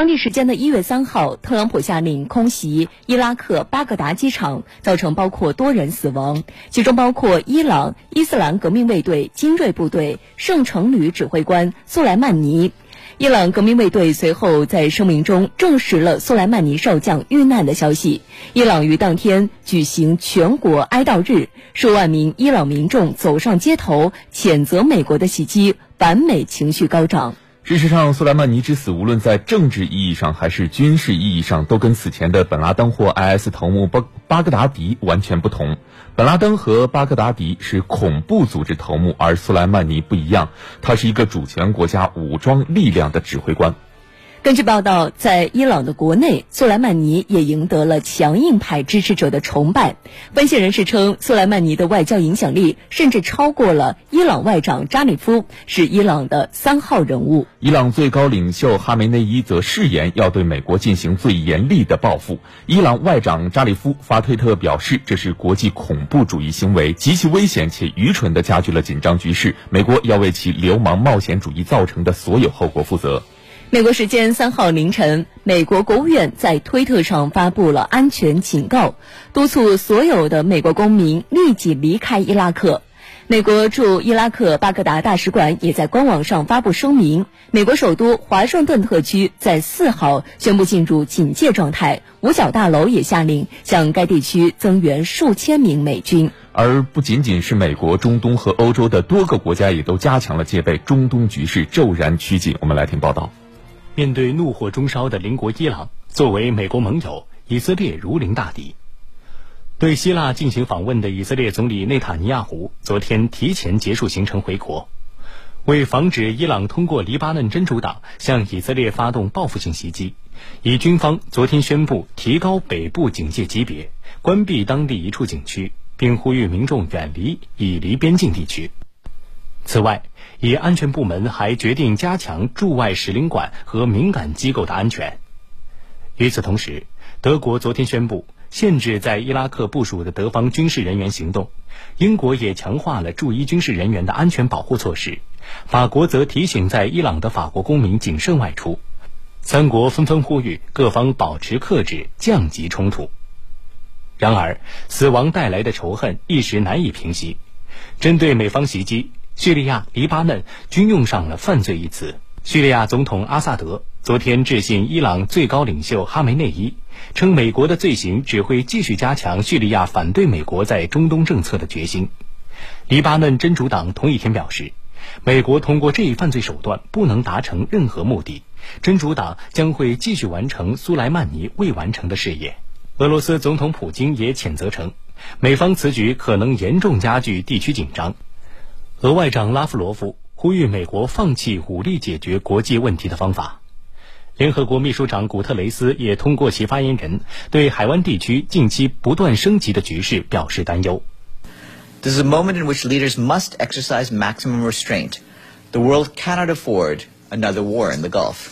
当地时间的一月三号，特朗普下令空袭伊拉克巴格达机场，造成包括多人死亡，其中包括伊朗伊斯兰革命卫队精锐部队圣城旅指挥官苏莱曼尼。伊朗革命卫队随后在声明中证实了苏莱曼尼少将遇难的消息。伊朗于当天举行全国哀悼日，数万名伊朗民众走上街头，谴责美国的袭击，反美情绪高涨。事实上，苏莱曼尼之死，无论在政治意义上还是军事意义上，都跟此前的本拉登或 IS 头目巴巴格达迪完全不同。本拉登和巴格达迪是恐怖组织头目，而苏莱曼尼不一样，他是一个主权国家武装力量的指挥官。根据报道，在伊朗的国内，苏莱曼尼也赢得了强硬派支持者的崇拜。分析人士称，苏莱曼尼的外交影响力甚至超过了伊朗外长扎里夫，是伊朗的三号人物。伊朗最高领袖哈梅内伊则誓言要对美国进行最严厉的报复。伊朗外长扎里夫发推特表示，这是国际恐怖主义行为，极其危险且愚蠢地加剧了紧张局势。美国要为其流氓冒险主义造成的所有后果负责。美国时间三号凌晨，美国国务院在推特上发布了安全警告，督促所有的美国公民立即离开伊拉克。美国驻伊拉克巴格达大使馆也在官网上发布声明，美国首都华盛顿特区在四号宣布进入警戒状态，五角大楼也下令向该地区增援数千名美军。而不仅仅是美国，中东和欧洲的多个国家也都加强了戒备，中东局势骤然趋紧。我们来听报道。面对怒火中烧的邻国伊朗，作为美国盟友，以色列如临大敌。对希腊进行访问的以色列总理内塔尼亚胡昨天提前结束行程回国，为防止伊朗通过黎巴嫩真主党向以色列发动报复性袭击，以军方昨天宣布提高北部警戒级别，关闭当地一处景区，并呼吁民众远离以离边境地区。此外，以安全部门还决定加强驻外使领馆和敏感机构的安全。与此同时，德国昨天宣布限制在伊拉克部署的德方军事人员行动，英国也强化了驻伊军事人员的安全保护措施，法国则提醒在伊朗的法国公民谨慎外出。三国纷纷呼吁各方保持克制，降级冲突。然而，死亡带来的仇恨一时难以平息。针对美方袭击。叙利亚、黎巴嫩均用上了“犯罪”一词。叙利亚总统阿萨德昨天致信伊朗最高领袖哈梅内伊，称美国的罪行只会继续加强叙利亚反对美国在中东政策的决心。黎巴嫩真主党同一天表示，美国通过这一犯罪手段不能达成任何目的，真主党将会继续完成苏莱曼尼未完成的事业。俄罗斯总统普京也谴责称，美方此举可能严重加剧地区紧张。俄外长拉夫罗夫呼吁美国放弃武力解决国际问题的方法。联合国秘书长古特雷斯也通过其发言人对海湾地区近期不断升级的局势表示担忧。This is a moment in which leaders must exercise maximum restraint. The world cannot afford another war in the Gulf.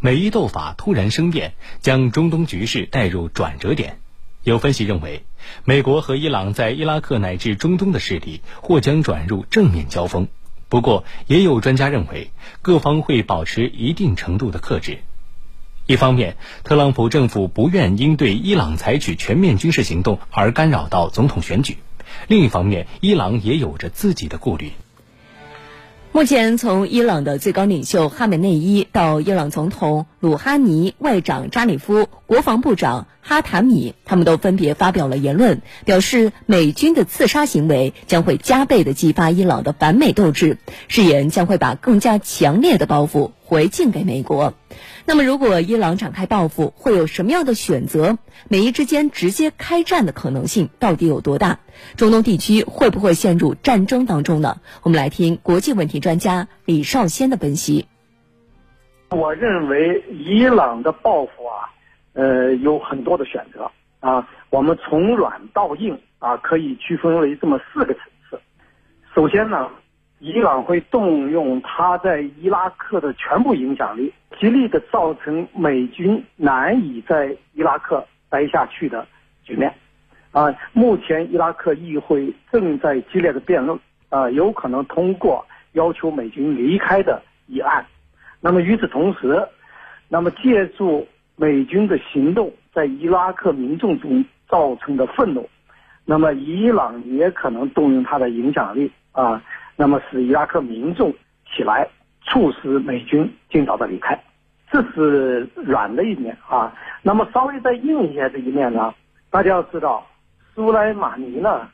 美伊斗法突然生变，将中东局势带入转折点。有分析认为，美国和伊朗在伊拉克乃至中东的势力或将转入正面交锋。不过，也有专家认为，各方会保持一定程度的克制。一方面，特朗普政府不愿因对伊朗采取全面军事行动而干扰到总统选举；另一方面，伊朗也有着自己的顾虑。目前，从伊朗的最高领袖哈梅内伊到伊朗总统鲁哈尼、外长扎里夫、国防部长哈塔米，他们都分别发表了言论，表示美军的刺杀行为将会加倍的激发伊朗的反美斗志，誓言将会把更加强烈的包袱回敬给美国。那么，如果伊朗展开报复，会有什么样的选择？美伊之间直接开战的可能性到底有多大？中东地区会不会陷入战争当中呢？我们来听国际问题专家李少先的分析。我认为伊朗的报复啊，呃，有很多的选择啊。我们从软到硬啊，可以区分为这么四个层次。首先呢。伊朗会动用他在伊拉克的全部影响力，极力的造成美军难以在伊拉克待下去的局面。啊，目前伊拉克议会正在激烈的辩论，啊，有可能通过要求美军离开的议案。那么与此同时，那么借助美军的行动，在伊拉克民众中造成的愤怒，那么伊朗也可能动用他的影响力啊，那么使伊拉克民众起来，促使美军尽早的离开。这是软的一面啊。那么稍微再硬一些的一面呢，大家要知道，苏莱马尼呢。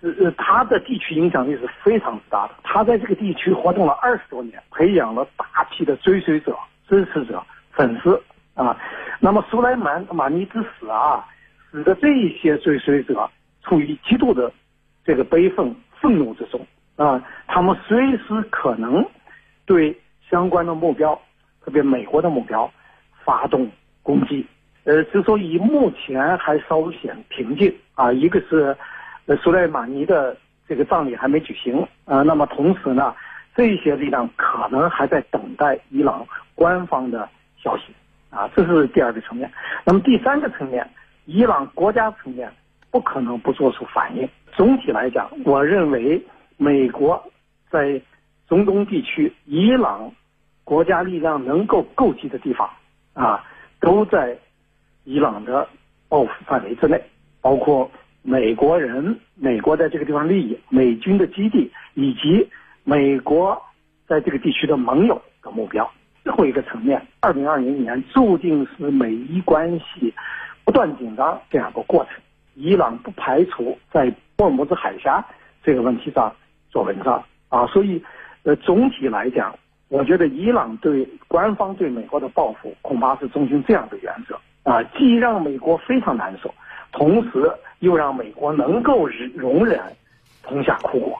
是他的地区影响力是非常之大的，他在这个地区活动了二十多年，培养了大批的追随者、支持者、粉丝啊。那么苏莱曼马尼之死啊，使得这一些追随者处于极度的这个悲愤、愤怒之中啊。他们随时可能对相关的目标，特别美国的目标，发动攻击。呃，之所以目前还稍显平静啊，一个是。呃，苏莱马尼的这个葬礼还没举行啊，那么同时呢，这些力量可能还在等待伊朗官方的消息啊，这是第二个层面。那么第三个层面，伊朗国家层面不可能不做出反应。总体来讲，我认为美国在中东地区，伊朗国家力量能够够及的地方啊，都在伊朗的报复范围之内，包括。美国人，美国在这个地方利益，美军的基地，以及美国在这个地区的盟友的目标。最后一个层面，二零二零年注定是美伊关系不断紧张这样一个过程。伊朗不排除在霍尔木兹海峡这个问题上做文章啊，所以，呃，总体来讲，我觉得伊朗对官方对美国的报复，恐怕是遵循这样的原则啊，既让美国非常难受。同时，又让美国能够容忍，吞下苦果。